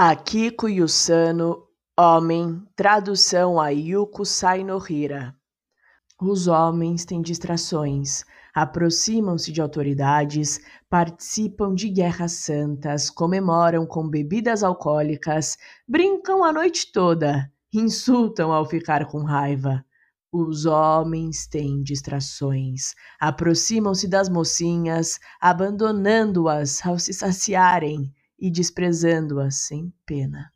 Akiko Yusano, homem, tradução a Yuko Sainohira. Os homens têm distrações, aproximam-se de autoridades, participam de guerras santas, comemoram com bebidas alcoólicas, brincam a noite toda, insultam ao ficar com raiva. Os homens têm distrações, aproximam-se das mocinhas, abandonando-as ao se saciarem e desprezando-as sem pena.